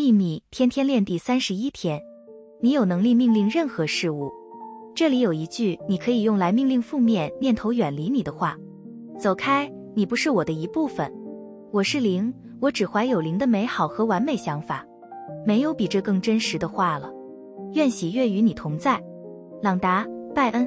秘密天天练第三十一天。你有能力命令任何事物。这里有一句你可以用来命令负面念头远离你的话。走开你不是我的一部分。我是零我只怀有零的美好和完美想法。没有比这更真实的话了。愿喜悦与你同在。朗达拜恩。